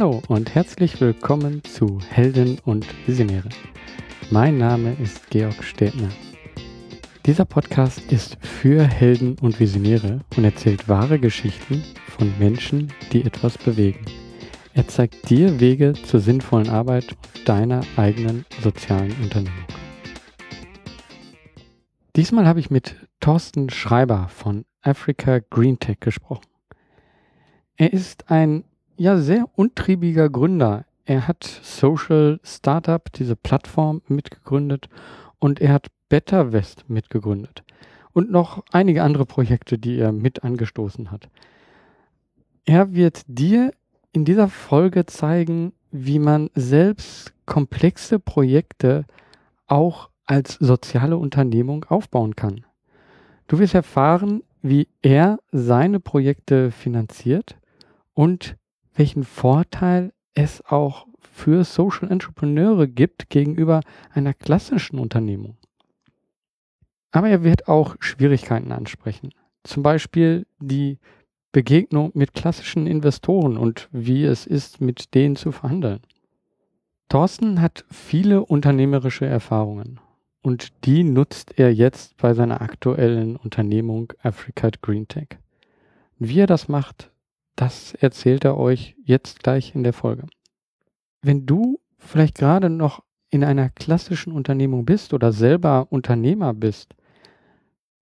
Hallo und herzlich willkommen zu Helden und Visionäre. Mein Name ist Georg Städtner. Dieser Podcast ist für Helden und Visionäre und erzählt wahre Geschichten von Menschen, die etwas bewegen. Er zeigt dir Wege zur sinnvollen Arbeit auf deiner eigenen sozialen Unternehmung. Diesmal habe ich mit Thorsten Schreiber von Africa Green Tech gesprochen. Er ist ein ja sehr untriebiger Gründer. Er hat Social Startup, diese Plattform mitgegründet und er hat Better West mitgegründet und noch einige andere Projekte, die er mit angestoßen hat. Er wird dir in dieser Folge zeigen, wie man selbst komplexe Projekte auch als soziale Unternehmung aufbauen kann. Du wirst erfahren, wie er seine Projekte finanziert und welchen Vorteil es auch für Social Entrepreneure gibt gegenüber einer klassischen Unternehmung. Aber er wird auch Schwierigkeiten ansprechen. Zum Beispiel die Begegnung mit klassischen Investoren und wie es ist, mit denen zu verhandeln. Thorsten hat viele unternehmerische Erfahrungen und die nutzt er jetzt bei seiner aktuellen Unternehmung Africa Green Tech. Wie er das macht, das erzählt er euch jetzt gleich in der Folge. Wenn du vielleicht gerade noch in einer klassischen Unternehmung bist oder selber Unternehmer bist,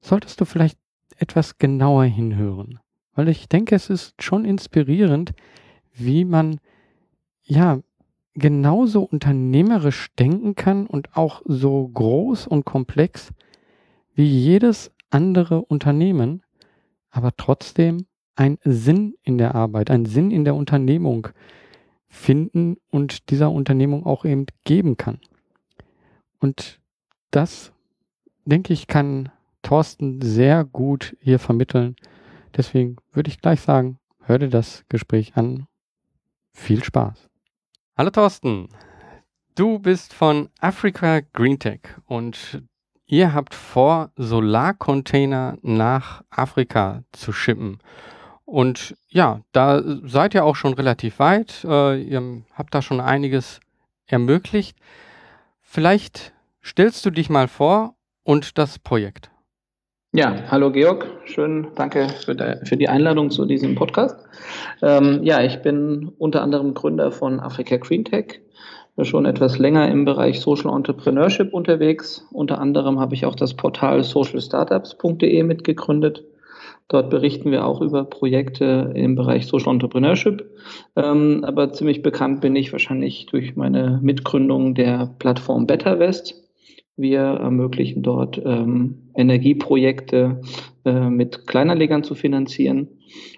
solltest du vielleicht etwas genauer hinhören. Weil ich denke, es ist schon inspirierend, wie man ja genauso unternehmerisch denken kann und auch so groß und komplex wie jedes andere Unternehmen, aber trotzdem einen Sinn in der Arbeit, einen Sinn in der Unternehmung finden und dieser Unternehmung auch eben geben kann. Und das, denke ich, kann Thorsten sehr gut hier vermitteln. Deswegen würde ich gleich sagen, hör dir das Gespräch an. Viel Spaß. Hallo Thorsten, du bist von Africa Green Tech und ihr habt vor, Solarcontainer nach Afrika zu schippen. Und ja, da seid ihr auch schon relativ weit. Äh, ihr habt da schon einiges ermöglicht. Vielleicht stellst du dich mal vor und das Projekt. Ja, hallo Georg, schön, danke für, de, für die Einladung zu diesem Podcast. Ähm, ja, ich bin unter anderem Gründer von Africa Green Tech, schon etwas länger im Bereich Social Entrepreneurship unterwegs. Unter anderem habe ich auch das Portal socialstartups.de mitgegründet Dort berichten wir auch über Projekte im Bereich Social Entrepreneurship. Ähm, aber ziemlich bekannt bin ich wahrscheinlich durch meine Mitgründung der Plattform BetterWest. Wir ermöglichen dort ähm, Energieprojekte äh, mit Kleinanlegern zu finanzieren.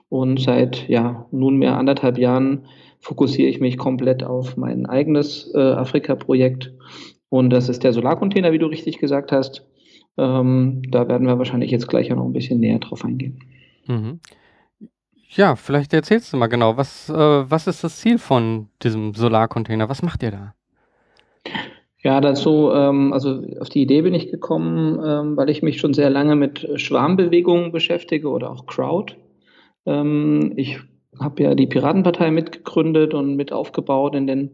Und seit ja, nunmehr anderthalb Jahren fokussiere ich mich komplett auf mein eigenes äh, Afrika-Projekt. Und das ist der Solarcontainer, wie du richtig gesagt hast. Ähm, da werden wir wahrscheinlich jetzt gleich auch noch ein bisschen näher drauf eingehen. Mhm. Ja, vielleicht erzählst du mal genau, was, äh, was ist das Ziel von diesem Solarcontainer? Was macht ihr da? Ja, dazu, ähm, also auf die Idee bin ich gekommen, ähm, weil ich mich schon sehr lange mit Schwarmbewegungen beschäftige oder auch Crowd. Ähm, ich habe ja die Piratenpartei mitgegründet und mit aufgebaut in den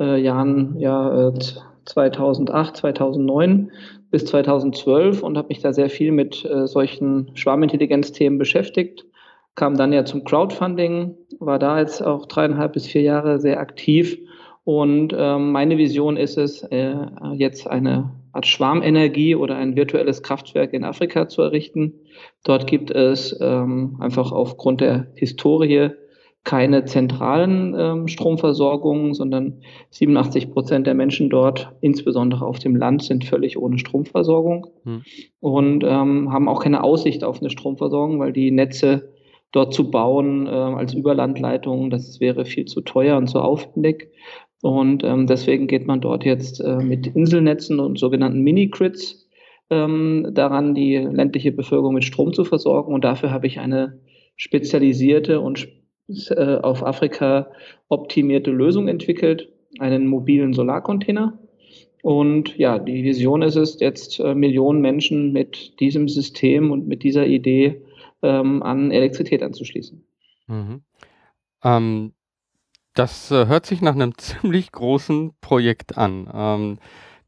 äh, Jahren ja, äh, 2008, 2009 bis 2012 und habe mich da sehr viel mit äh, solchen Schwarmintelligenzthemen beschäftigt. Kam dann ja zum Crowdfunding, war da jetzt auch dreieinhalb bis vier Jahre sehr aktiv. Und ähm, meine Vision ist es, äh, jetzt eine Art Schwarmenergie oder ein virtuelles Kraftwerk in Afrika zu errichten. Dort gibt es ähm, einfach aufgrund der Historie keine zentralen ähm, Stromversorgungen, sondern 87 Prozent der Menschen dort, insbesondere auf dem Land, sind völlig ohne Stromversorgung hm. und ähm, haben auch keine Aussicht auf eine Stromversorgung, weil die Netze dort zu bauen äh, als Überlandleitung, das wäre viel zu teuer und zu aufwendig. Und ähm, deswegen geht man dort jetzt äh, mit Inselnetzen und sogenannten Mini-Grids ähm, daran, die ländliche Bevölkerung mit Strom zu versorgen. Und dafür habe ich eine spezialisierte und auf Afrika optimierte Lösung entwickelt, einen mobilen Solarcontainer. Und ja, die Vision ist es, jetzt äh, Millionen Menschen mit diesem System und mit dieser Idee ähm, an Elektrizität anzuschließen. Mhm. Ähm, Das äh, hört sich nach einem ziemlich großen Projekt an. Ähm,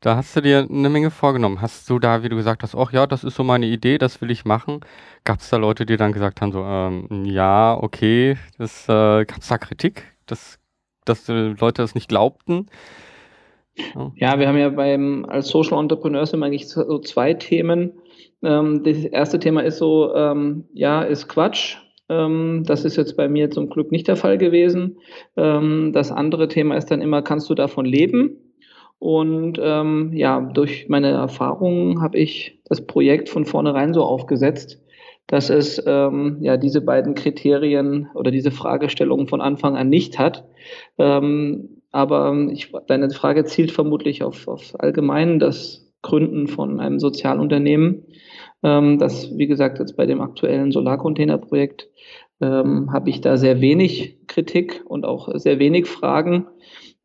da hast du dir eine Menge vorgenommen. Hast du da, wie du gesagt hast, ach ja, das ist so meine Idee, das will ich machen. Gab es da Leute, die dann gesagt haben, so, ähm, ja, okay, das äh, gab es da Kritik, dass, dass äh, Leute das nicht glaubten? Ja. ja, wir haben ja beim als Social Entrepreneurs immer eigentlich so zwei Themen. Ähm, das erste Thema ist so, ähm, ja, ist Quatsch. Ähm, das ist jetzt bei mir zum Glück nicht der Fall gewesen. Ähm, das andere Thema ist dann immer, kannst du davon leben? Und ähm, ja, durch meine Erfahrungen habe ich das Projekt von vornherein so aufgesetzt, dass es ähm, ja diese beiden Kriterien oder diese Fragestellungen von Anfang an nicht hat. Ähm, aber ich, deine Frage zielt vermutlich auf, auf allgemein das Gründen von einem Sozialunternehmen. Ähm, das, wie gesagt, jetzt bei dem aktuellen Solarcontainerprojekt ähm, habe ich da sehr wenig Kritik und auch sehr wenig Fragen.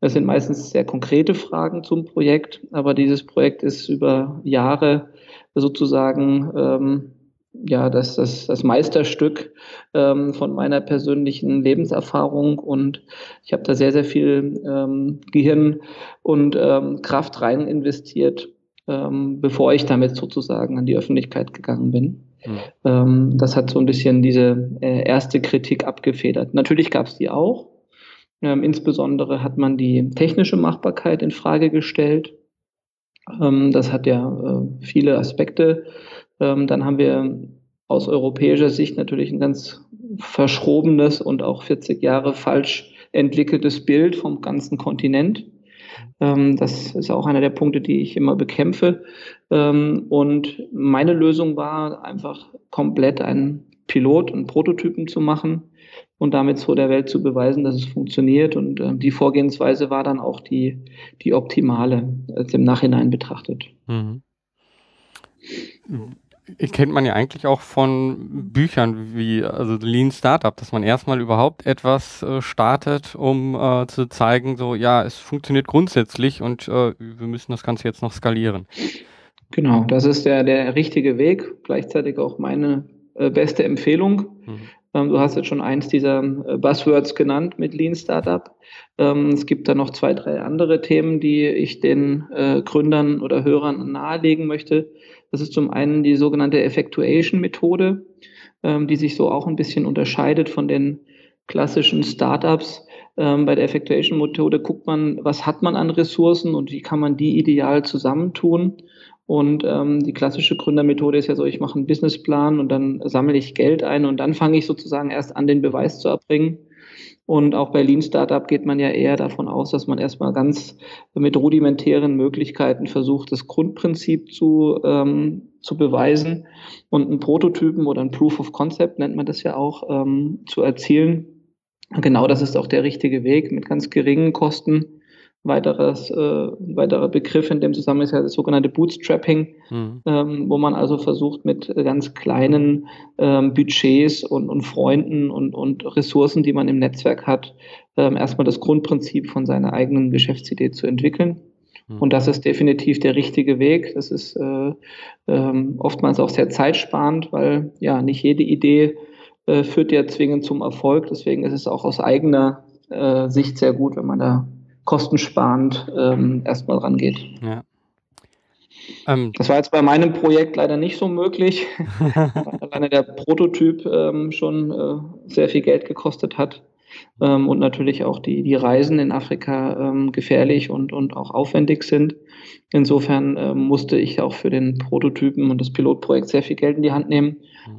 Das sind meistens sehr konkrete Fragen zum Projekt, aber dieses Projekt ist über Jahre sozusagen ähm, ja das, das, das Meisterstück ähm, von meiner persönlichen Lebenserfahrung und ich habe da sehr, sehr viel ähm, Gehirn und ähm, Kraft rein investiert, ähm, bevor ich damit sozusagen an die Öffentlichkeit gegangen bin. Mhm. das hat so ein bisschen diese äh, erste Kritik abgefedert. Natürlich gab es die auch. Ähm, insbesondere hat man die technische Machbarkeit in Frage gestellt. Ähm, das hat ja äh, viele Aspekte. Ähm, dann haben wir aus europäischer Sicht natürlich ein ganz verschrobenes und auch 40 Jahre falsch entwickeltes Bild vom ganzen Kontinent. Ähm, das ist auch einer der Punkte, die ich immer bekämpfe. Ähm, und meine Lösung war einfach komplett einen Pilot, einen Prototypen zu machen, und damit so der Welt zu beweisen, dass es funktioniert. Und äh, die Vorgehensweise war dann auch die, die optimale, als im Nachhinein betrachtet. Mhm. Kennt man ja eigentlich auch von Büchern wie also Lean Startup, dass man erstmal überhaupt etwas äh, startet, um äh, zu zeigen, so ja, es funktioniert grundsätzlich und äh, wir müssen das Ganze jetzt noch skalieren. Genau, das ist der, der richtige Weg, gleichzeitig auch meine äh, beste Empfehlung. Mhm. Ähm, du hast jetzt schon eins dieser äh, Buzzwords genannt mit Lean Startup. Ähm, es gibt da noch zwei, drei andere Themen, die ich den äh, Gründern oder Hörern nahelegen möchte. Das ist zum einen die sogenannte Effectuation-Methode, ähm, die sich so auch ein bisschen unterscheidet von den klassischen Startups. bei der Effectuation-Methode guckt man, was hat man an Ressourcen und wie kann man die ideal zusammentun. Und ähm, die klassische Gründermethode ist ja so, ich mache einen Businessplan und dann sammle ich Geld ein und dann fange ich sozusagen erst an, den Beweis zu erbringen. Und auch bei Lean Startup geht man ja eher davon aus, dass man erstmal ganz mit rudimentären Möglichkeiten versucht, das Grundprinzip zu, ähm, zu beweisen und einen Prototypen oder ein Proof of Concept nennt man das ja auch ähm, zu erzielen. Genau das ist auch der richtige Weg mit ganz geringen Kosten Weiteres, äh, weiterer Begriff in dem Zusammenhang ist ja das sogenannte Bootstrapping, mhm. ähm, wo man also versucht, mit ganz kleinen ähm, Budgets und, und Freunden und, und Ressourcen, die man im Netzwerk hat, ähm, erstmal das Grundprinzip von seiner eigenen Geschäftsidee zu entwickeln. Mhm. Und das ist definitiv der richtige Weg. Das ist äh, ähm, oftmals auch sehr zeitsparend, weil ja nicht jede Idee äh, führt ja zwingend zum Erfolg. Deswegen ist es auch aus eigener äh, Sicht sehr gut, wenn man da kostensparend ähm, erstmal rangeht. Ja. Ähm, das war jetzt bei meinem Projekt leider nicht so möglich, weil alleine der Prototyp ähm, schon äh, sehr viel Geld gekostet hat ähm, und natürlich auch die, die Reisen in Afrika ähm, gefährlich und, und auch aufwendig sind. Insofern ähm, musste ich auch für den Prototypen und das Pilotprojekt sehr viel Geld in die Hand nehmen.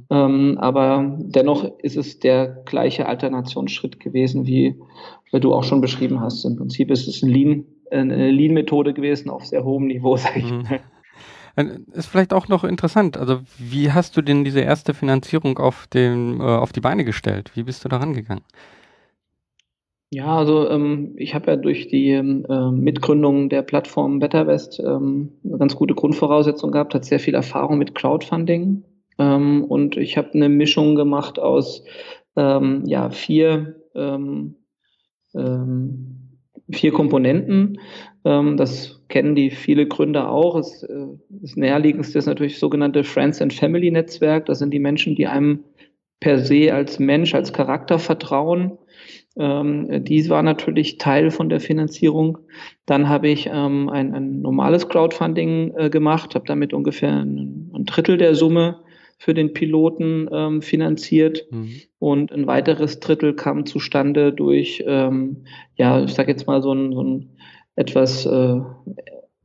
Mhm. Aber dennoch ist es der gleiche Alternationsschritt gewesen, wie du auch schon beschrieben hast. Im Prinzip ist es ein Lean, eine Lean-Methode gewesen auf sehr hohem Niveau, sage ich mhm. mal. Ist vielleicht auch noch interessant. Also, wie hast du denn diese erste Finanzierung auf, den, äh, auf die Beine gestellt? Wie bist du da rangegangen? Ja, also ähm, ich habe ja durch die äh, Mitgründung der Plattform BetterWest ähm, eine ganz gute Grundvoraussetzung gehabt, hat sehr viel Erfahrung mit Crowdfunding ähm, und ich habe eine Mischung gemacht aus ähm, ja, vier, ähm, vier Komponenten. das kennen die viele Gründer auch. Das, äh, das näherliegendste ist natürlich das sogenannte Friends and Family Netzwerk. Das sind die Menschen, die einem per se als Mensch, als Charakter vertrauen Ähm, dies war natürlich Teil von der Finanzierung. Dann habe ich ähm, ein, ein, normales Crowdfunding äh, gemacht, habe damit ungefähr ein, ein, Drittel der Summe für den Piloten ähm, finanziert mhm. und ein weiteres Drittel kam zustande durch, ähm, ja, ich sage jetzt mal so ein, so ein etwas, äh,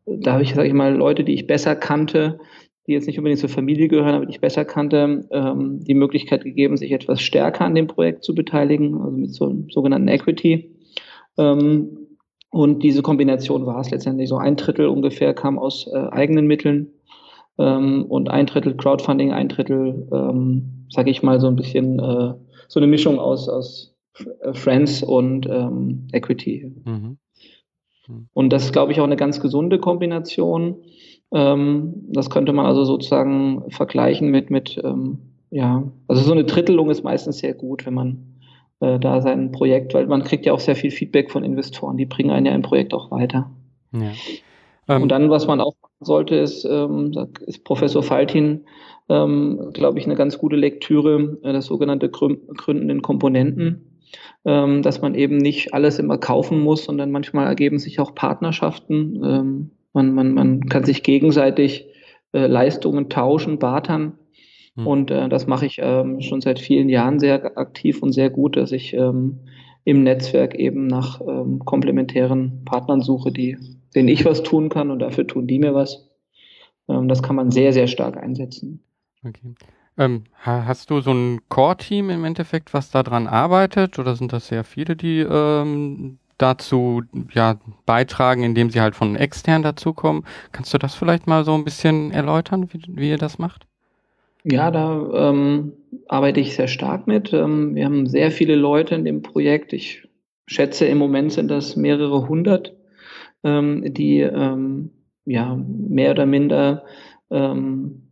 da habe ich, sage ich mal, Leute, die ich besser kannte, die jetzt nicht unbedingt zur Familie gehören, aber die ich besser kannte, ähm, die Möglichkeit gegeben, sich etwas stärker an dem Projekt zu beteiligen, also mit so einem sogenannten Equity. Ähm, und diese Kombination war es letztendlich. So ein Drittel ungefähr kam aus äh, eigenen Mitteln ähm, und ein Drittel Crowdfunding, ein Drittel, ähm, sage ich mal, so ein bisschen äh, so eine Mischung aus, aus Friends und ähm, Equity. Mhm. Mhm. Und das ist, glaube ich, auch eine ganz gesunde Kombination. Ähm, das könnte man also sozusagen vergleichen mit, mit ähm, ja, also so eine Drittelung ist meistens sehr gut, wenn man äh, da sein Projekt, weil man kriegt ja auch sehr viel Feedback von Investoren, die bringen einen ja im Projekt auch weiter. Ja. Ähm, Und dann, was man auch sollte, ist, ähm, ist Professor Faltin, ähm, glaube ich, eine ganz gute Lektüre, äh, das sogenannte gründenden Komponenten, ähm, dass man eben nicht alles immer kaufen muss, sondern manchmal ergeben sich auch Partnerschaften. Ähm, man, man, man kann sich gegenseitig äh, Leistungen tauschen, bartern. Mhm. Und äh, das mache ich ähm, schon seit vielen Jahren sehr aktiv und sehr gut, dass ich ähm, im Netzwerk eben nach ähm, komplementären Partnern suche, die, denen ich was tun kann und dafür tun die mir was. Ähm, das kann man sehr, sehr stark einsetzen. Okay. Ähm, hast du so ein Core-Team im Endeffekt, was daran arbeitet, oder sind das sehr viele, die ähm, dazu ja, beitragen, indem sie halt von extern dazukommen. Kannst du das vielleicht mal so ein bisschen erläutern, wie, wie ihr das macht? Ja, da ähm, arbeite ich sehr stark mit. Ähm, wir haben sehr viele Leute in dem Projekt. Ich schätze, im Moment sind das mehrere hundert, ähm, die ähm, ja mehr oder minder ähm,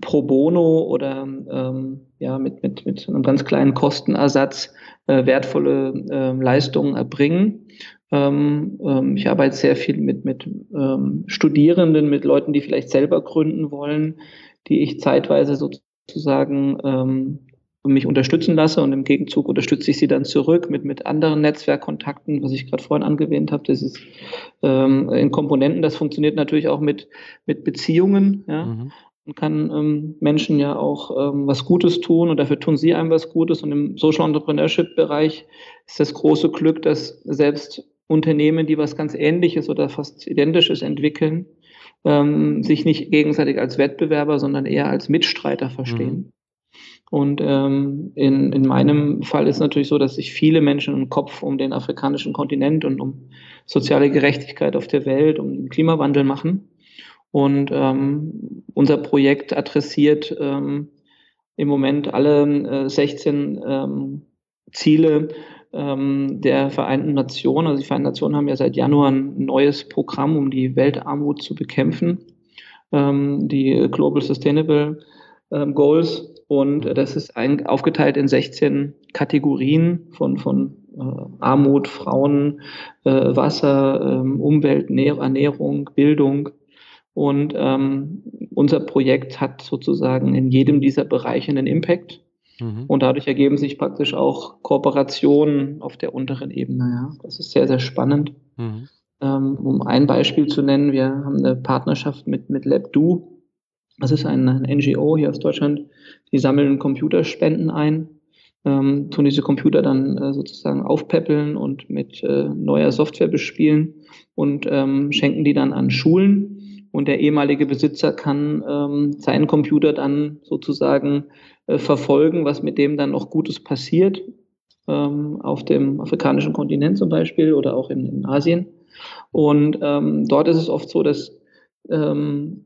pro bono oder ähm, ja, mit, mit, mit einem ganz kleinen Kostenersatz äh, wertvolle äh, Leistungen erbringen. Ähm, ähm, ich arbeite sehr viel mit, mit Studierenden, mit Leuten, die vielleicht selber gründen wollen, die ich zeitweise sozusagen mich unterstützen lasse und im Gegenzug unterstütze ich sie dann zurück mit, mit anderen Netzwerkkontakten, was ich gerade vorhin angewähnt habe. Das ist ähm, in Komponenten, das funktioniert natürlich auch mit, mit Beziehungen. Ja? Mhm. Man kann ähm, Menschen ja auch ähm, was Gutes tun und dafür tun sie einem was Gutes. Und im Social Entrepreneurship-Bereich ist das große Glück, dass selbst Unternehmen, die was ganz Ähnliches oder fast Identisches entwickeln, ähm, sich nicht gegenseitig als Wettbewerber, sondern eher als Mitstreiter verstehen. Mhm. Und ähm, in, in meinem Fall ist natürlich so, dass sich viele Menschen im Kopf um den afrikanischen Kontinent und um soziale Gerechtigkeit auf der Welt, um den Klimawandel machen. Und ähm, unser Projekt adressiert ähm, im Moment alle äh, 16 ähm, Ziele ähm, der Vereinten Nationen. Also die Vereinten Nationen haben ja seit Januar ein neues Programm, um die Weltarmut zu bekämpfen, ähm, die Global Sustainable ähm, Goals. Und das ist ein, aufgeteilt in 16 Kategorien von, von äh, Armut, Frauen, äh, Wasser, äh, Umwelt, Ernährung, Bildung, und ähm, unser Projekt hat sozusagen in jedem dieser Bereiche einen Impact. Mhm. Und dadurch ergeben sich praktisch auch Kooperationen auf der unteren Ebene. Ja. Das ist sehr, sehr spannend. Mhm. Ähm, um ein Beispiel zu nennen, wir haben eine Partnerschaft mit, mit LabDo. Das ist ein NGO hier aus Deutschland. Die sammeln Computerspenden ein, ähm, tun diese Computer dann äh, sozusagen aufpäppeln und mit äh, neuer Software bespielen und ähm, schenken die dann an Schulen und der ehemalige Besitzer kann ähm, seinen Computer dann sozusagen äh, verfolgen, was mit dem dann noch Gutes passiert, ähm, auf dem afrikanischen Kontinent zum Beispiel oder auch in, in Asien. Und ähm, dort ist es oft so, dass ähm,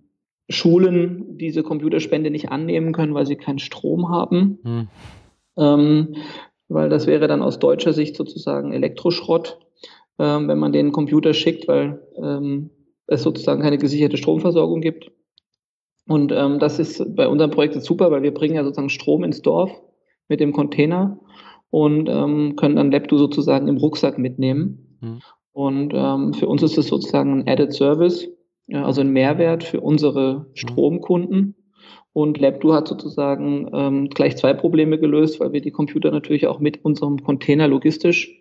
Schulen diese Computerspende nicht annehmen können, weil sie keinen Strom haben. Hm. Ähm, weil das wäre dann aus deutscher Sicht sozusagen Elektroschrott, ähm, wenn man den Computer schickt, weil ähm, es sozusagen keine gesicherte Stromversorgung gibt. Und ähm, das ist bei unserem Projekt jetzt super, weil wir bringen ja sozusagen Strom ins Dorf mit dem Container und ähm, können dann Lepto sozusagen im Rucksack mitnehmen. Mhm. Und ähm, für uns ist es sozusagen ein Added Service, also ein Mehrwert für unsere Stromkunden. Und Lepto hat sozusagen ähm, gleich zwei Probleme gelöst, weil wir die Computer natürlich auch mit unserem Container logistisch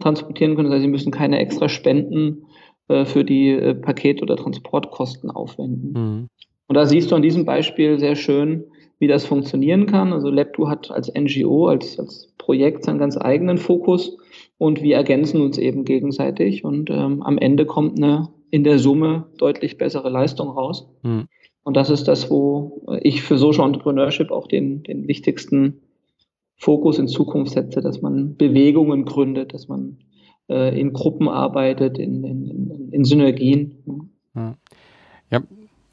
transportieren können. Das heißt, sie müssen keine extra Spenden äh, für die äh, Paket- oder Transportkosten aufwenden. Mhm. Und da siehst du an diesem Beispiel sehr schön, wie das funktionieren kann. Also Lepto hat als NGO, als, als Projekt seinen ganz eigenen Fokus und wir ergänzen uns eben gegenseitig und ähm, am Ende kommt eine in der Summe deutlich bessere Leistung raus. Mhm. Und das ist das, wo ich für Social Entrepreneurship auch den, den wichtigsten Fokus in Zukunft setze, dass man Bewegungen gründet, dass man äh, in Gruppen arbeitet, in, in, in Synergien. Ja. ja.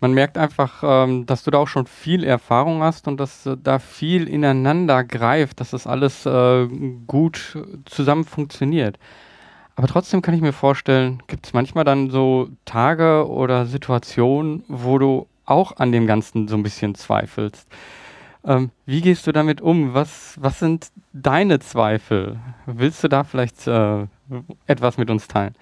Man merkt einfach, ähm, dass du da auch schon viel Erfahrung hast und dass äh, da viel ineinander greift, dass das alles äh, gut zusammen funktioniert. Aber trotzdem kann ich mir vorstellen, gibt es manchmal dann so Tage oder Situationen, wo du auch an dem Ganzen so ein bisschen zweifelst. Ähm, wie gehst du damit um? Was, was sind deine Zweifel? Willst du da vielleicht äh, etwas mit uns teilen?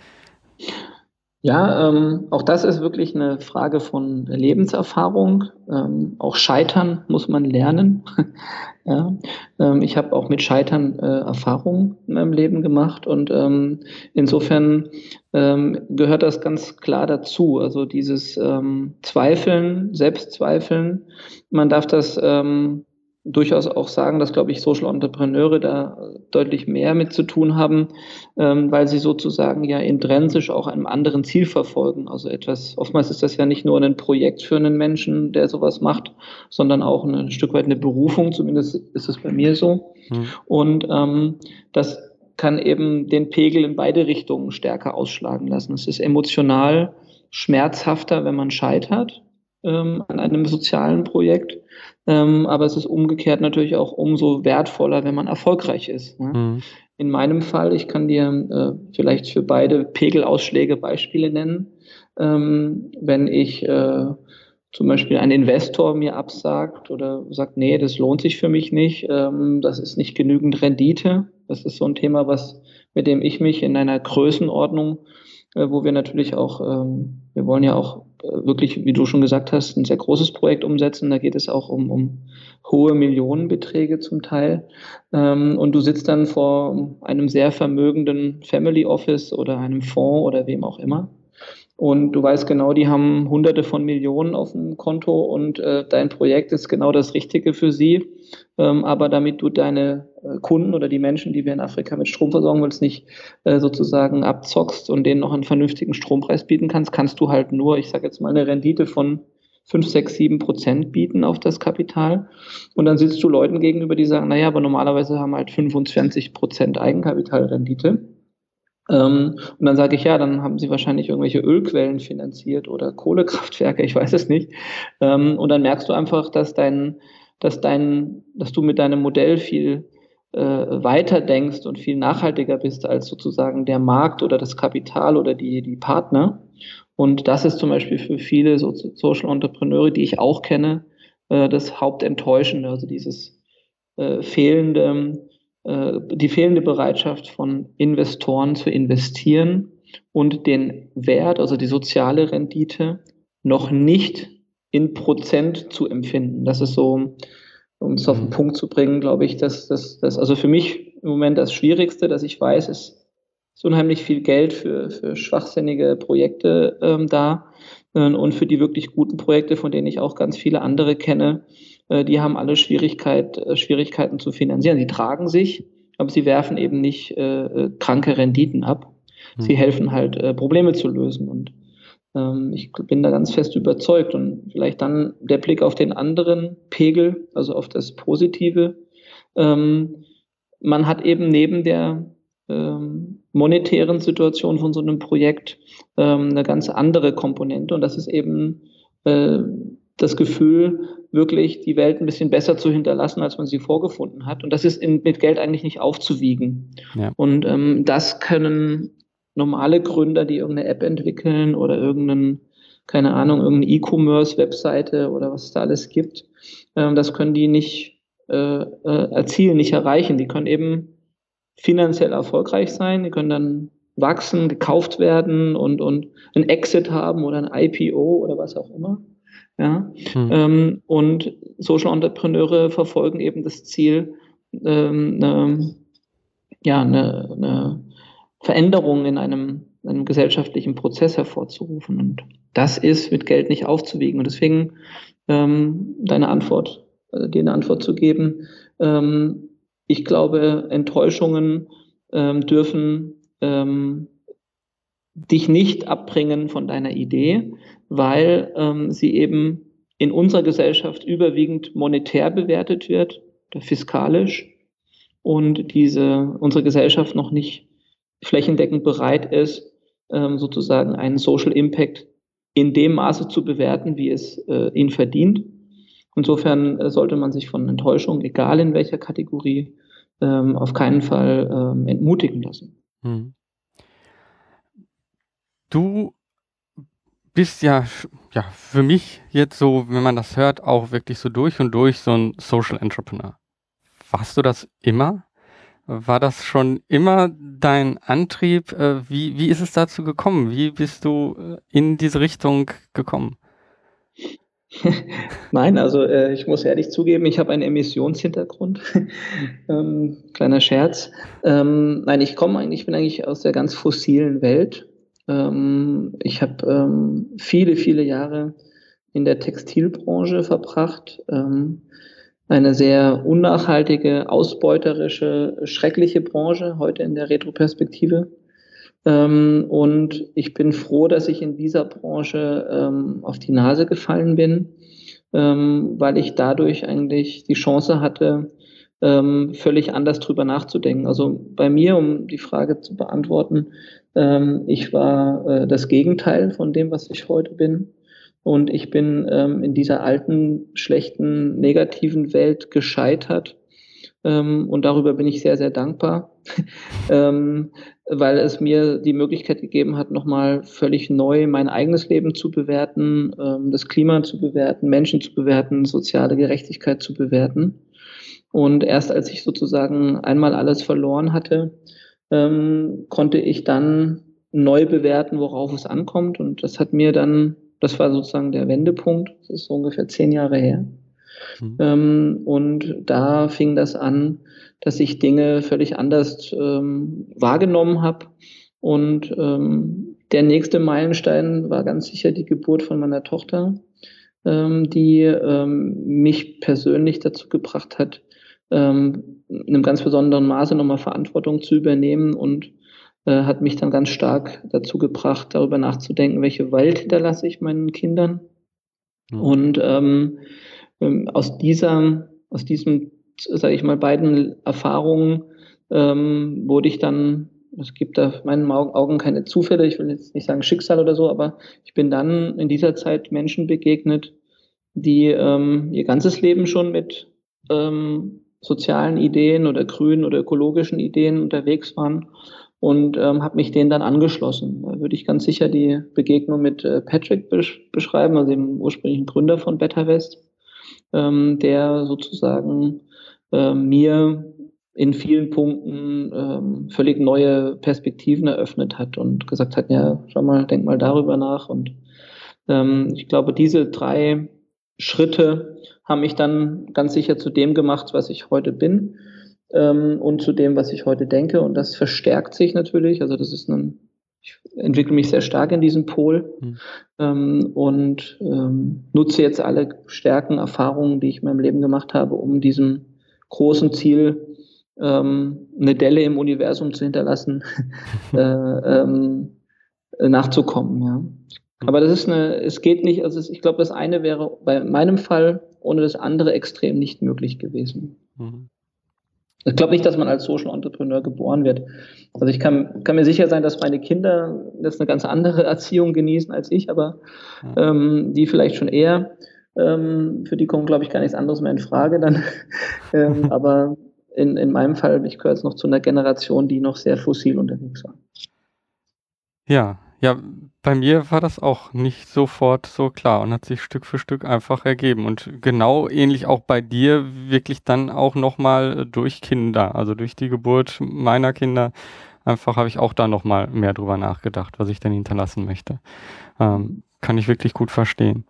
Ja, ähm, auch das ist wirklich eine Frage von Lebenserfahrung. Ähm, auch Scheitern muss man lernen. ja, ähm, ich habe auch mit Scheitern äh, Erfahrungen in meinem Leben gemacht und ähm, insofern ähm, gehört das ganz klar dazu. Also dieses ähm, Zweifeln, Selbstzweifeln. Man darf das durchaus auch sagen, dass, glaube ich, Social Entrepreneure da deutlich mehr mit zu tun haben, ähm, weil sie sozusagen ja intrinsisch auch einem anderen Ziel verfolgen. Also etwas, oftmals ist das ja nicht nur ein Projekt für einen Menschen, der sowas macht, sondern auch ein Stück weit eine Berufung, zumindest ist es bei mir so. Mhm. Und ähm, das kann eben den Pegel in beide Richtungen stärker ausschlagen lassen. Es ist emotional schmerzhafter, wenn man scheitert ähm, an einem sozialen Projekt. Ähm, aber es ist umgekehrt natürlich auch umso wertvoller, wenn man erfolgreich ist. Ne? Mhm. In meinem Fall, ich kann dir äh, vielleicht für beide Pegelausschläge Beispiele nennen. Ähm, wenn ich äh, zum Beispiel ein Investor mir absagt oder sagt, nee, das lohnt sich für mich nicht, ähm, das ist nicht genügend Rendite. Das ist so ein Thema, was, mit dem ich mich in einer Größenordnung, wo wir natürlich auch, ähm, wir wollen ja auch wirklich, wie du schon gesagt hast, ein sehr großes Projekt umsetzen. Da geht es auch um, um hohe Millionenbeträge zum Teil. Ähm, und du sitzt dann vor einem sehr vermögenden Family Office oder einem Fonds oder wem auch immer. Und du weißt genau, die haben hunderte von Millionen auf dem Konto und äh, dein Projekt ist genau das Richtige für sie. Ähm, aber damit du deine äh, Kunden oder die Menschen, die wir in Afrika mit Strom versorgen willst, nicht äh, sozusagen abzockst und denen noch einen vernünftigen Strompreis bieten kannst, kannst du halt nur, ich sage jetzt mal, eine Rendite von 5, 6, 7 Prozent bieten auf das Kapital. Und dann sitzt du Leuten gegenüber, die sagen, naja, aber normalerweise haben halt 25 Prozent Eigenkapitalrendite. Ähm, und dann sage ich, ja, dann haben sie wahrscheinlich irgendwelche Ölquellen finanziert oder Kohlekraftwerke, ich weiß es nicht. Ähm, und dann merkst du einfach, dass dein, dass dein, dass du mit deinem Modell viel äh, weiter denkst und viel nachhaltiger bist als sozusagen der Markt oder das Kapital oder die, die Partner. Und das ist zum Beispiel für viele so Social Entrepreneure, die ich auch kenne, äh, das Hauptenttäuschende, also dieses äh, fehlende die fehlende Bereitschaft von Investoren zu investieren und den Wert, also die soziale Rendite, noch nicht in Prozent zu empfinden. Das ist so, um es auf den mhm. Punkt zu bringen, glaube ich, dass das, also für mich im Moment das Schwierigste, dass ich weiß, ist, ist unheimlich viel Geld für, für schwachsinnige Projekte ähm, da äh, und für die wirklich guten Projekte, von denen ich auch ganz viele andere kenne, äh, die haben alle Schwierigkeit, äh, Schwierigkeiten zu finanzieren. Sie tragen sich, aber sie werfen eben nicht äh, äh kranke Renditen ab. Sie mhm. helfen halt, äh, Probleme zu lösen. Und ähm, ich bin da ganz fest überzeugt. Und vielleicht dann der Blick auf den anderen Pegel, also auf das Positive. Ähm, man hat eben neben der ähm, monetären Situation von so einem Projekt ähm, eine ganz andere Komponente. Und das ist eben äh, das Gefühl, wirklich die Welt ein bisschen besser zu hinterlassen, als man sie vorgefunden hat. Und das ist in, mit Geld eigentlich nicht aufzuwiegen. Ja. Und ähm, das können normale Gründer, die irgendeine App entwickeln oder irgendeinen, keine Ahnung, irgendeine E-Commerce-Webseite oder was es da alles gibt, ähm, das können die nicht äh, äh, erzielen, nicht erreichen. Die können eben finanziell erfolgreich sein, die können dann wachsen, gekauft werden und, und ein Exit haben oder ein IPO oder was auch immer. Ja? Hm. Ähm, und Social Entrepreneure verfolgen eben das Ziel, ähm, eine, ja, eine, eine Veränderungen in einem, einem gesellschaftlichen Prozess hervorzurufen. Und das ist mit Geld nicht aufzuwiegen. Und deswegen ähm, deine Antwort, äh, dir eine Antwort zu geben. Ähm, ich glaube, Enttäuschungen ähm, dürfen ähm, dich nicht abbringen von deiner Idee, weil ähm, sie eben in unserer Gesellschaft überwiegend monetär bewertet wird fiskalisch und diese unsere Gesellschaft noch nicht flächendeckend bereit ist, ähm, sozusagen einen Social Impact in dem Maße zu bewerten, wie es äh, ihn verdient. Insofern äh, sollte man sich von Enttäuschung, egal in welcher Kategorie, ähm, auf keinen Fall ähm, entmutigen lassen. Hm. Du bist ja, ja für mich jetzt so, wenn man das hört, auch wirklich so durch und durch so ein Social Entrepreneur. Warst du das immer? War das schon immer dein Antrieb? Äh, wie, wie ist es dazu gekommen? Wie bist du äh, in diese Richtung gekommen? Nein, also äh, ich muss ehrlich zugeben, ich habe einen Emissionshintergrund. ähm, kleiner Scherz. Ähm, nein, ich komme eigentlich, ich bin eigentlich aus der ganz fossilen Welt. Ähm, ich habe ähm, viele, viele Jahre in der Textilbranche verbracht. Ähm, eine sehr unnachhaltige, ausbeuterische, schreckliche Branche heute in der Retroperspektive. Und ich bin froh, dass ich in dieser Branche auf die Nase gefallen bin, weil ich dadurch eigentlich die Chance hatte, ähm, völlig anders drüber nachzudenken. Also bei mir, um die Frage zu beantworten, ähm, ich war äh, das Gegenteil von dem, was ich heute bin. Und ich bin ähm, in dieser alten, schlechten, negativen Welt gescheitert. Ähm, und darüber bin ich sehr, sehr dankbar, ähm, weil es mir die Möglichkeit gegeben hat, nochmal völlig neu mein eigenes Leben zu bewerten, ähm, das Klima zu bewerten, Menschen zu bewerten, soziale Gerechtigkeit zu bewerten. Und erst als ich sozusagen einmal alles verloren hatte, ähm, konnte ich dann neu bewerten, worauf es ankommt. Und das hat mir dann das war sozusagen der Wendepunkt. Das ist so ungefähr zehn Jahre her. Mhm. Ähm, und da fing das an, dass ich Dinge völlig anders ähm, wahrgenommen habe. Und ähm, der nächste Meilenstein war ganz sicher die Geburt von meiner Tochter, ähm, die ähm, mich persönlich dazu gebracht hat, ähm, in einem ganz besonderen Maße nochmal Verantwortung zu übernehmen und äh, hat mich dann ganz stark dazu gebracht, darüber nachzudenken, welche Welt hinterlasse ich meinen Kindern. Mhm. Und ähm, ähm, aus dieser, aus diesem, sage ich mal, beiden Erfahrungen ähm, wurde ich dann, es gibt da in meinen Augen keine Zufälle, ich will jetzt nicht sagen Schicksal oder so, aber ich bin dann in dieser Zeit Menschen begegnet, die ähm, ihr ganzes Leben schon mit ähm, sozialen Ideen oder grünen oder ökologischen Ideen unterwegs waren und ähm, habe mich denen dann angeschlossen. Da würde ich ganz sicher die Begegnung mit äh, Patrick besch beschreiben, also dem ursprünglichen Gründer von Better West, ähm, der sozusagen äh, mir in vielen Punkten ähm, völlig neue Perspektiven eröffnet hat und gesagt hat, ja, schau mal, denk mal darüber nach. Und ähm, ich glaube, diese drei Schritte haben mich dann ganz sicher zu dem gemacht, was ich heute bin ähm, und zu dem, was ich heute denke. Und das verstärkt sich natürlich. Also das ist ein, ich entwickle mich sehr stark in diesem Pol mhm. ähm, und ähm, nutze jetzt alle Stärken, Erfahrungen, die ich in meinem Leben gemacht habe, um diesem großen Ziel ähm, eine Delle im Universum zu hinterlassen, äh, ähm, nachzukommen. Ja. Mhm. Aber das ist eine, es geht nicht, also ich glaube, das eine wäre bei meinem Fall ohne das andere extrem nicht möglich gewesen. Mhm. Ich glaube nicht, dass man als Social Entrepreneur geboren wird. Also ich kann, kann mir sicher sein, dass meine Kinder das eine ganz andere Erziehung genießen als ich, aber ähm, die vielleicht schon eher. Ähm, für die kommt, glaube ich, gar nichts anderes mehr in Frage dann. ähm, aber in, in meinem Fall, ich gehöre jetzt noch zu einer Generation, die noch sehr fossil unterwegs war. Ja, ja, bei mir war das auch nicht sofort so klar und hat sich Stück für Stück einfach ergeben. Und genau ähnlich auch bei dir wirklich dann auch nochmal durch Kinder, also durch die Geburt meiner Kinder, einfach habe ich auch da nochmal mehr drüber nachgedacht, was ich denn hinterlassen möchte. Ähm, kann ich wirklich gut verstehen.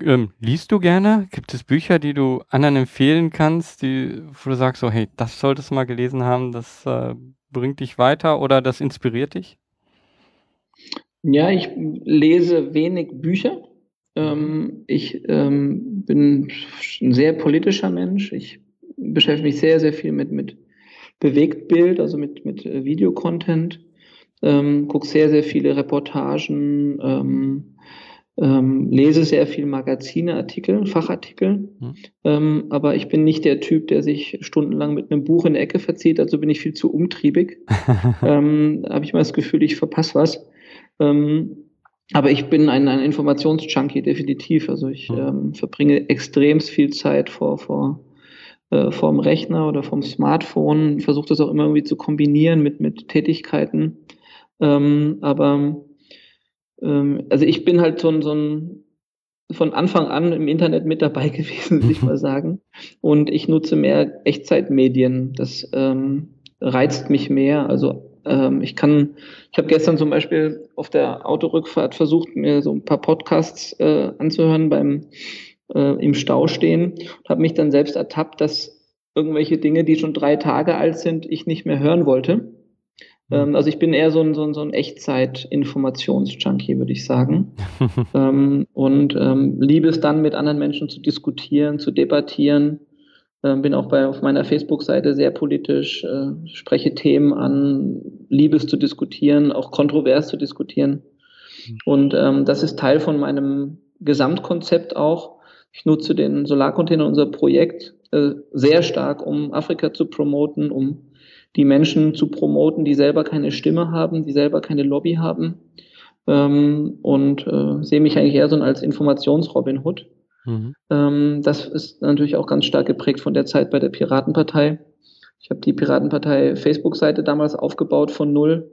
Ähm, liest du gerne? Gibt es Bücher, die du anderen empfehlen kannst, die, wo du sagst, so, hey, das solltest du mal gelesen haben, das äh, bringt dich weiter oder das inspiriert dich? Ja, ich lese wenig Bücher. Ähm, ich ähm, bin ein sehr politischer Mensch. Ich beschäftige mich sehr, sehr viel mit, mit Bewegtbild, also mit, mit äh, Videocontent. Ähm, gucke sehr, sehr viele Reportagen, ähm, ähm, lese sehr viel Magazine, Artikel, Fachartikel. Mhm. Ähm, aber ich bin nicht der Typ, der sich stundenlang mit einem Buch in der Ecke verzieht. Also bin ich viel zu umtriebig. ähm, Habe ich mal das Gefühl, ich verpasse was. Ähm, aber ich bin ein, ein Informationsjunkie, definitiv. Also ich mhm. ähm, verbringe extrem viel Zeit vor, vor, äh, vorm Rechner oder vom Smartphone, versuche das auch immer irgendwie zu kombinieren mit, mit Tätigkeiten. Ähm, aber ähm, also ich bin halt so ein, so ein von Anfang an im Internet mit dabei gewesen, würde ich mal sagen. Und ich nutze mehr Echtzeitmedien. Das ähm, reizt mich mehr. Also ähm, ich kann, ich habe gestern zum Beispiel auf der Autorückfahrt versucht, mir so ein paar Podcasts äh, anzuhören beim äh, im Stau stehen und habe mich dann selbst ertappt, dass irgendwelche Dinge, die schon drei Tage alt sind, ich nicht mehr hören wollte. Ähm, also ich bin eher so ein, so ein, so ein Echtzeit-Informationsjunkie, würde ich sagen. ähm, und ähm, liebe es dann, mit anderen Menschen zu diskutieren, zu debattieren bin auch bei, auf meiner Facebook-Seite sehr politisch, äh, spreche Themen an, liebe es zu diskutieren, auch kontrovers zu diskutieren. Mhm. Und ähm, das ist Teil von meinem Gesamtkonzept auch. Ich nutze den Solarcontainer, unser Projekt, äh, sehr stark, um Afrika zu promoten, um die Menschen zu promoten, die selber keine Stimme haben, die selber keine Lobby haben. Ähm, und äh, sehe mich eigentlich eher so als Informationsrobin Hood. Mhm. Ähm, das ist natürlich auch ganz stark geprägt von der Zeit bei der Piratenpartei. Ich habe die Piratenpartei Facebook-Seite damals aufgebaut von null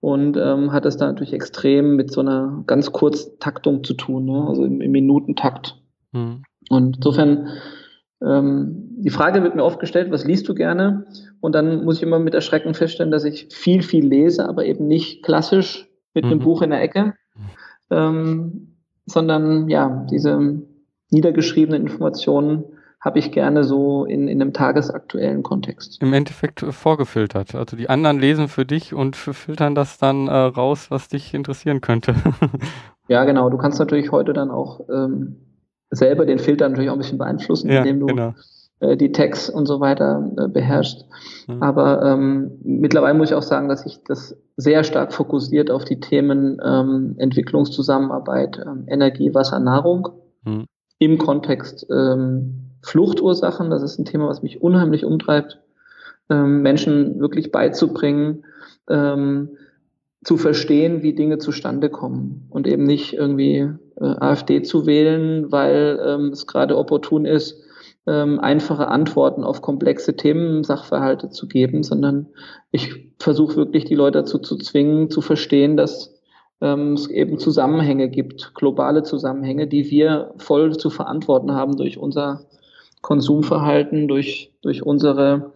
und ähm, hat es da natürlich extrem mit so einer ganz kurzen Taktung zu tun, ne? also im, im Minutentakt. Mhm. Und insofern, ähm, die Frage wird mir oft gestellt, was liest du gerne? Und dann muss ich immer mit Erschrecken feststellen, dass ich viel, viel lese, aber eben nicht klassisch mit mhm. einem Buch in der Ecke, ähm, sondern ja, diese niedergeschriebenen Informationen habe ich gerne so in, in einem tagesaktuellen Kontext. Im Endeffekt äh, vorgefiltert. Also die anderen lesen für dich und filtern das dann äh, raus, was dich interessieren könnte. ja, genau. Du kannst natürlich heute dann auch ähm, selber den Filter natürlich auch ein bisschen beeinflussen, ja, indem du genau. äh, die Tags und so weiter äh, beherrschst. Mhm. Aber ähm, mittlerweile muss ich auch sagen, dass ich das sehr stark fokussiert auf die Themen ähm, Entwicklungszusammenarbeit, ähm, Energie, Wasser, Nahrung. Mhm im Kontext ähm, Fluchtursachen. Das ist ein Thema, was mich unheimlich umtreibt, ähm, Menschen wirklich beizubringen, ähm, zu verstehen, wie Dinge zustande kommen und eben nicht irgendwie äh, AfD zu wählen, weil ähm, es gerade opportun ist, ähm, einfache Antworten auf komplexe Themen, Sachverhalte zu geben, sondern ich versuche wirklich die Leute dazu zu zwingen, zu verstehen, dass ähm, es eben Zusammenhänge gibt, globale Zusammenhänge, die wir voll zu verantworten haben durch unser Konsumverhalten, durch, durch unsere,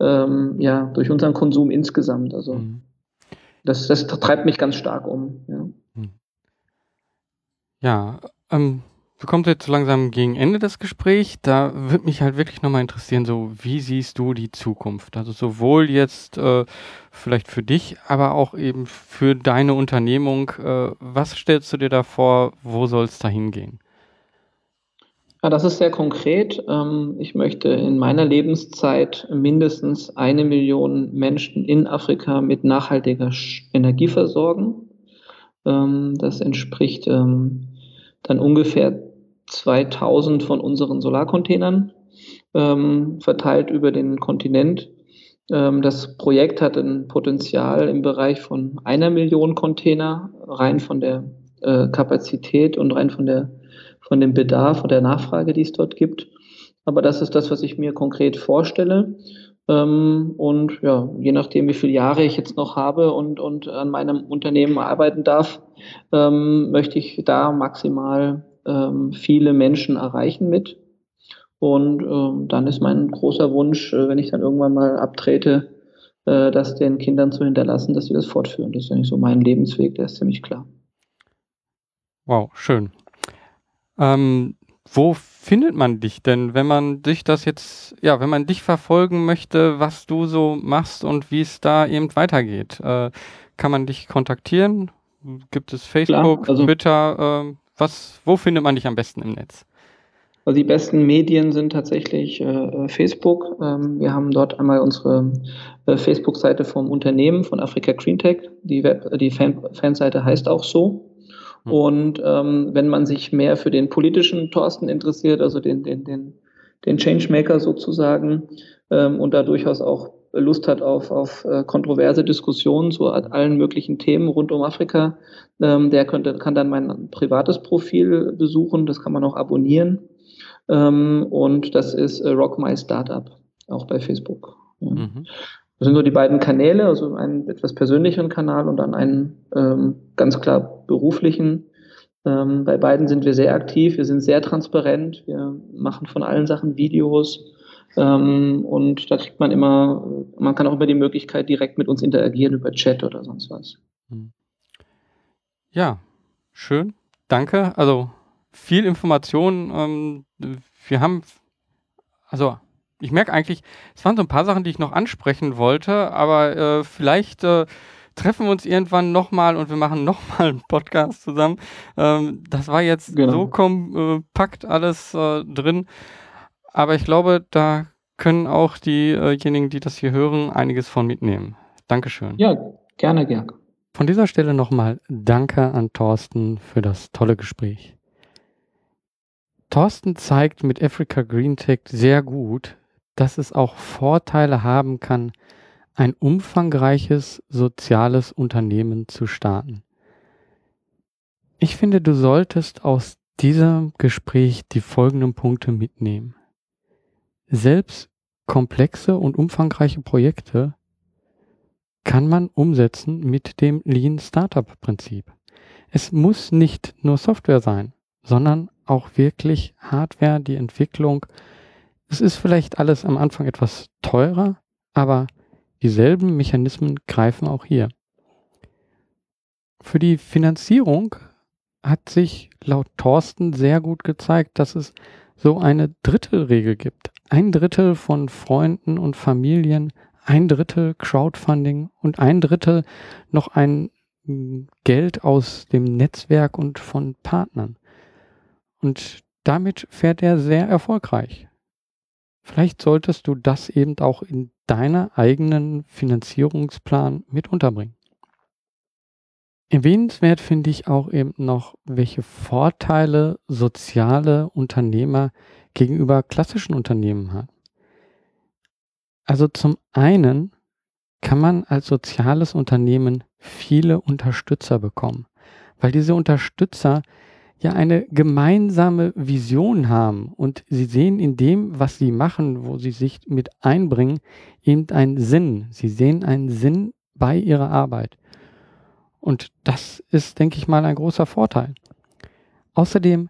ähm, ja, durch unseren Konsum insgesamt. Also mhm. das, das treibt mich ganz stark um. Ja, mhm. ja ähm, wir kommen jetzt so langsam gegen Ende des Gesprächs. Da würde mich halt wirklich nochmal interessieren, so wie siehst du die Zukunft? Also sowohl jetzt äh, vielleicht für dich, aber auch eben für deine Unternehmung. Äh, was stellst du dir da vor? Wo soll es da hingehen? Ja, das ist sehr konkret. Ähm, ich möchte in meiner Lebenszeit mindestens eine Million Menschen in Afrika mit nachhaltiger Energie versorgen. Ähm, das entspricht ähm, dann ungefähr 2000 von unseren Solarcontainern ähm, verteilt über den Kontinent. Ähm, das Projekt hat ein Potenzial im Bereich von einer Million Container, rein von der äh, Kapazität und rein von, der, von dem Bedarf und der Nachfrage, die es dort gibt. Aber das ist das, was ich mir konkret vorstelle. Ähm, und ja, je nachdem, wie viele Jahre ich jetzt noch habe und, und an meinem Unternehmen arbeiten darf, ähm, möchte ich da maximal ähm, viele Menschen erreichen mit. Und ähm, dann ist mein großer Wunsch, äh, wenn ich dann irgendwann mal abtrete, äh, das den Kindern zu hinterlassen, dass sie das fortführen. Das ist eigentlich so mein Lebensweg, der ist ziemlich klar. Wow, schön. Ähm, wo findet man dich denn, wenn man dich das jetzt, ja, wenn man dich verfolgen möchte, was du so machst und wie es da eben weitergeht? Äh, kann man dich kontaktieren? Gibt es Facebook, Klar, also Twitter? Äh, was, wo findet man dich am besten im Netz? Also die besten Medien sind tatsächlich äh, Facebook. Ähm, wir haben dort einmal unsere äh, Facebook-Seite vom Unternehmen von Afrika Green Tech. Die, Web, die Fan Fanseite heißt auch so. Hm. Und ähm, wenn man sich mehr für den politischen Thorsten interessiert, also den, den, den, den Changemaker sozusagen, ähm, und da durchaus auch Lust hat auf, auf äh, kontroverse Diskussionen zu allen möglichen Themen rund um Afrika, ähm, der könnte, kann dann mein privates Profil besuchen. Das kann man auch abonnieren. Ähm, und das ist äh, Rock My Startup, auch bei Facebook. Mhm. Das sind so die beiden Kanäle, also einen etwas persönlicheren Kanal und dann einen ähm, ganz klar beruflichen. Bei beiden sind wir sehr aktiv, wir sind sehr transparent, wir machen von allen Sachen Videos ähm, und da kriegt man immer, man kann auch immer die Möglichkeit direkt mit uns interagieren über Chat oder sonst was. Hm. Ja, schön, danke. Also viel Information. Ähm, wir haben, also ich merke eigentlich, es waren so ein paar Sachen, die ich noch ansprechen wollte, aber äh, vielleicht äh, treffen wir uns irgendwann nochmal und wir machen nochmal einen Podcast zusammen. Ähm, das war jetzt genau. so kompakt alles äh, drin, aber ich glaube, da können auch diejenigen, die das hier hören, einiges von mitnehmen. Dankeschön. Ja, gerne, Gerg. Von dieser Stelle nochmal Danke an Thorsten für das tolle Gespräch. Thorsten zeigt mit Africa Green Tech sehr gut, dass es auch Vorteile haben kann, ein umfangreiches soziales Unternehmen zu starten. Ich finde, du solltest aus diesem Gespräch die folgenden Punkte mitnehmen. Selbst komplexe und umfangreiche Projekte kann man umsetzen mit dem Lean Startup Prinzip. Es muss nicht nur Software sein, sondern auch wirklich Hardware, die Entwicklung es ist vielleicht alles am Anfang etwas teurer, aber dieselben Mechanismen greifen auch hier. Für die Finanzierung hat sich laut Thorsten sehr gut gezeigt, dass es so eine Drittelregel gibt. Ein Drittel von Freunden und Familien, ein Drittel Crowdfunding und ein Drittel noch ein hm, Geld aus dem Netzwerk und von Partnern. Und damit fährt er sehr erfolgreich. Vielleicht solltest du das eben auch in deiner eigenen Finanzierungsplan mit unterbringen. Erwähnenswert finde ich auch eben noch, welche Vorteile soziale Unternehmer gegenüber klassischen Unternehmen haben. Also zum einen kann man als soziales Unternehmen viele Unterstützer bekommen, weil diese Unterstützer ja eine gemeinsame Vision haben und sie sehen in dem, was sie machen, wo sie sich mit einbringen, eben einen Sinn. Sie sehen einen Sinn bei ihrer Arbeit. Und das ist, denke ich mal, ein großer Vorteil. Außerdem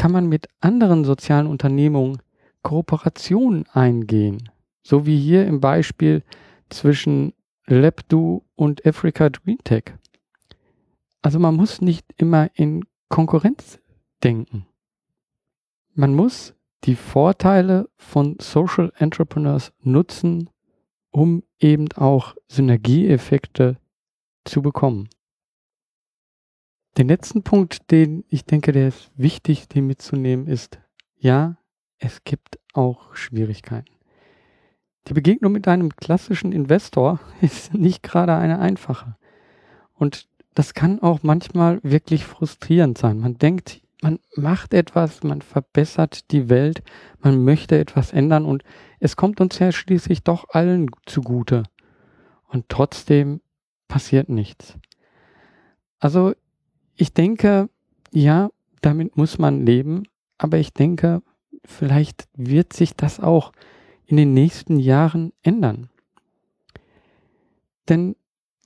kann man mit anderen sozialen Unternehmungen Kooperationen eingehen, so wie hier im Beispiel zwischen LabDo und Africa Green Tech. Also man muss nicht immer in Konkurrenz denken. Man muss die Vorteile von Social Entrepreneurs nutzen, um eben auch Synergieeffekte zu bekommen. Den letzten Punkt, den ich denke, der ist wichtig, den mitzunehmen, ist, ja, es gibt auch Schwierigkeiten. Die Begegnung mit einem klassischen Investor ist nicht gerade eine einfache. Und das kann auch manchmal wirklich frustrierend sein. Man denkt, man macht etwas, man verbessert die Welt, man möchte etwas ändern und es kommt uns ja schließlich doch allen zugute. Und trotzdem passiert nichts. Also ich denke, ja, damit muss man leben, aber ich denke, vielleicht wird sich das auch in den nächsten Jahren ändern. Denn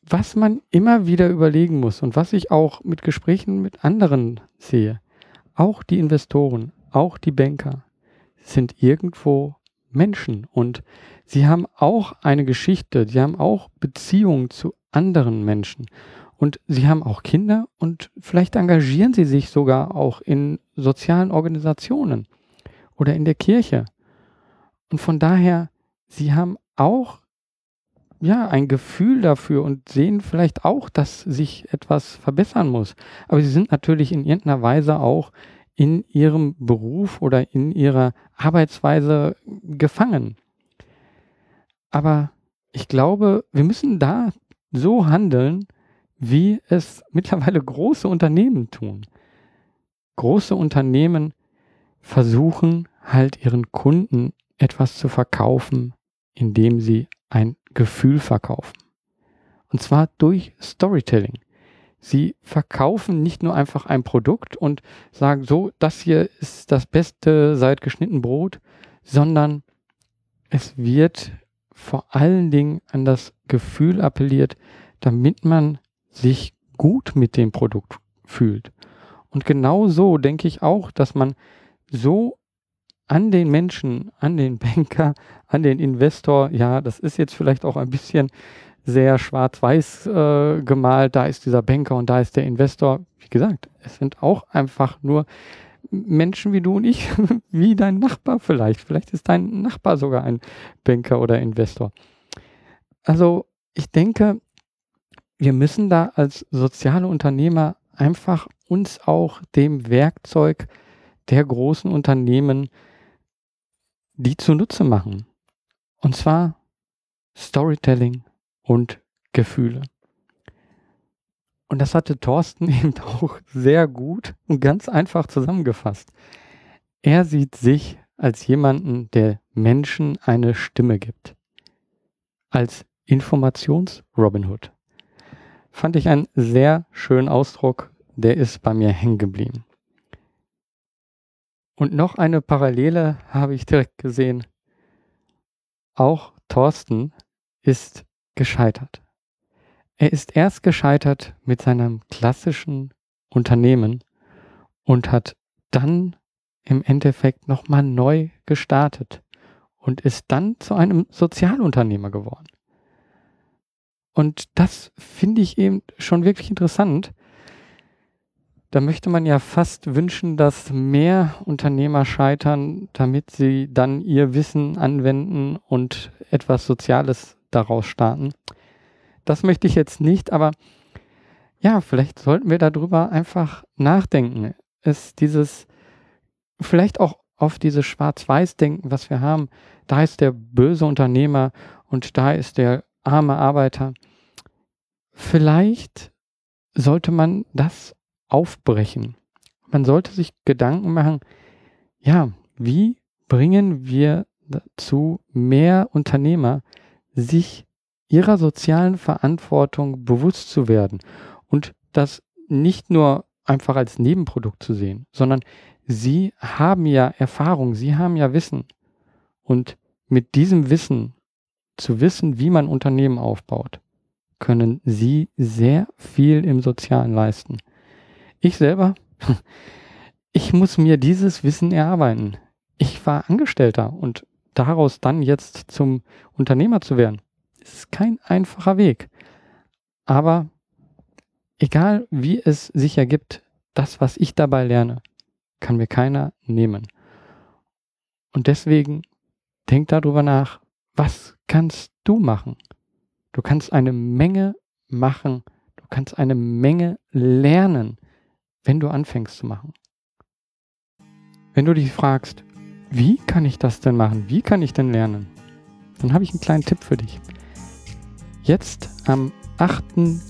was man immer wieder überlegen muss und was ich auch mit Gesprächen mit anderen sehe, auch die Investoren, auch die Banker sind irgendwo Menschen und sie haben auch eine Geschichte, sie haben auch Beziehungen zu anderen Menschen und sie haben auch Kinder und vielleicht engagieren sie sich sogar auch in sozialen Organisationen oder in der Kirche. Und von daher, sie haben auch ja, ein Gefühl dafür und sehen vielleicht auch, dass sich etwas verbessern muss. Aber sie sind natürlich in irgendeiner Weise auch in ihrem Beruf oder in ihrer Arbeitsweise gefangen. Aber ich glaube, wir müssen da so handeln, wie es mittlerweile große Unternehmen tun. Große Unternehmen versuchen halt ihren Kunden etwas zu verkaufen, indem sie ein Gefühl verkaufen. Und zwar durch Storytelling. Sie verkaufen nicht nur einfach ein Produkt und sagen so, das hier ist das Beste seit geschnitten Brot, sondern es wird vor allen Dingen an das Gefühl appelliert, damit man sich gut mit dem Produkt fühlt. Und genau so denke ich auch, dass man so an den Menschen, an den Banker, an den Investor, ja, das ist jetzt vielleicht auch ein bisschen sehr schwarz-weiß äh, gemalt, da ist dieser Banker und da ist der Investor. Wie gesagt, es sind auch einfach nur Menschen wie du und ich, wie dein Nachbar vielleicht. Vielleicht ist dein Nachbar sogar ein Banker oder Investor. Also ich denke, wir müssen da als soziale Unternehmer einfach uns auch dem Werkzeug der großen Unternehmen die zunutze machen. Und zwar Storytelling und Gefühle. Und das hatte Thorsten eben auch sehr gut und ganz einfach zusammengefasst. Er sieht sich als jemanden, der Menschen eine Stimme gibt. Als Informations-Robin Hood. Fand ich einen sehr schönen Ausdruck, der ist bei mir hängen geblieben. Und noch eine Parallele habe ich direkt gesehen. Auch Thorsten ist gescheitert. Er ist erst gescheitert mit seinem klassischen Unternehmen und hat dann im Endeffekt nochmal neu gestartet und ist dann zu einem Sozialunternehmer geworden. Und das finde ich eben schon wirklich interessant, da möchte man ja fast wünschen, dass mehr Unternehmer scheitern, damit sie dann ihr Wissen anwenden und etwas Soziales daraus starten. Das möchte ich jetzt nicht, aber ja, vielleicht sollten wir darüber einfach nachdenken. Ist dieses, vielleicht auch auf dieses Schwarz-Weiß-Denken, was wir haben, da ist der böse Unternehmer und da ist der arme Arbeiter. Vielleicht sollte man das aufbrechen. Man sollte sich Gedanken machen, ja, wie bringen wir dazu mehr Unternehmer, sich ihrer sozialen Verantwortung bewusst zu werden und das nicht nur einfach als Nebenprodukt zu sehen, sondern sie haben ja Erfahrung, sie haben ja Wissen. Und mit diesem Wissen, zu wissen, wie man Unternehmen aufbaut, können sie sehr viel im Sozialen leisten. Ich selber, ich muss mir dieses Wissen erarbeiten. Ich war Angestellter und daraus dann jetzt zum Unternehmer zu werden, ist kein einfacher Weg. Aber egal wie es sich ergibt, das, was ich dabei lerne, kann mir keiner nehmen. Und deswegen denk darüber nach, was kannst du machen? Du kannst eine Menge machen, du kannst eine Menge lernen wenn du anfängst zu machen. Wenn du dich fragst, wie kann ich das denn machen? Wie kann ich denn lernen? Dann habe ich einen kleinen Tipp für dich. Jetzt am 8.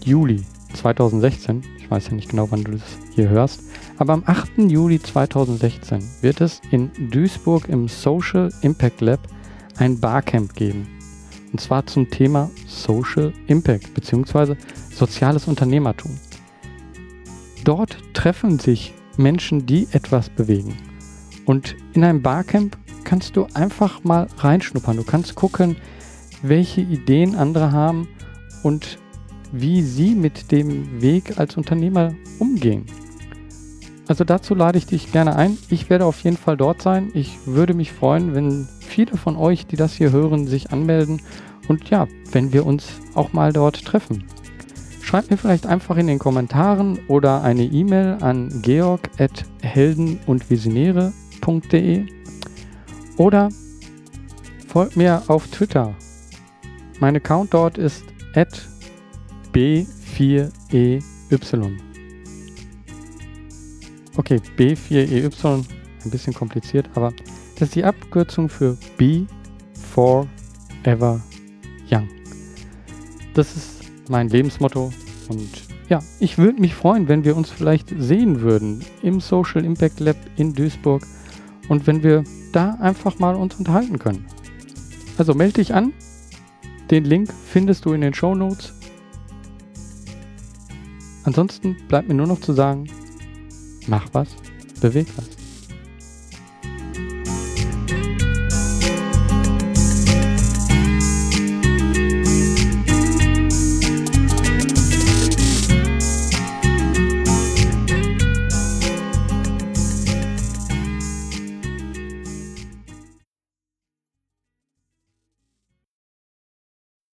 Juli 2016, ich weiß ja nicht genau, wann du das hier hörst, aber am 8. Juli 2016 wird es in Duisburg im Social Impact Lab ein Barcamp geben. Und zwar zum Thema Social Impact bzw. soziales Unternehmertum. Dort treffen sich Menschen, die etwas bewegen. Und in einem Barcamp kannst du einfach mal reinschnuppern. Du kannst gucken, welche Ideen andere haben und wie sie mit dem Weg als Unternehmer umgehen. Also dazu lade ich dich gerne ein. Ich werde auf jeden Fall dort sein. Ich würde mich freuen, wenn viele von euch, die das hier hören, sich anmelden und ja, wenn wir uns auch mal dort treffen. schreib mir vielleicht einfach in den Kommentaren oder eine E-Mail an georg.heldenundvisionäre.de oder folgt mir auf Twitter. Mein Account dort ist b4ey. Okay, B4EY, ein bisschen kompliziert, aber das ist die Abkürzung für Be Forever Young. Das ist mein Lebensmotto und ja, ich würde mich freuen, wenn wir uns vielleicht sehen würden im Social Impact Lab in Duisburg und wenn wir da einfach mal uns unterhalten können. Also melde dich an. Den Link findest du in den Show Notes. Ansonsten bleibt mir nur noch zu sagen, mach was, beweg was.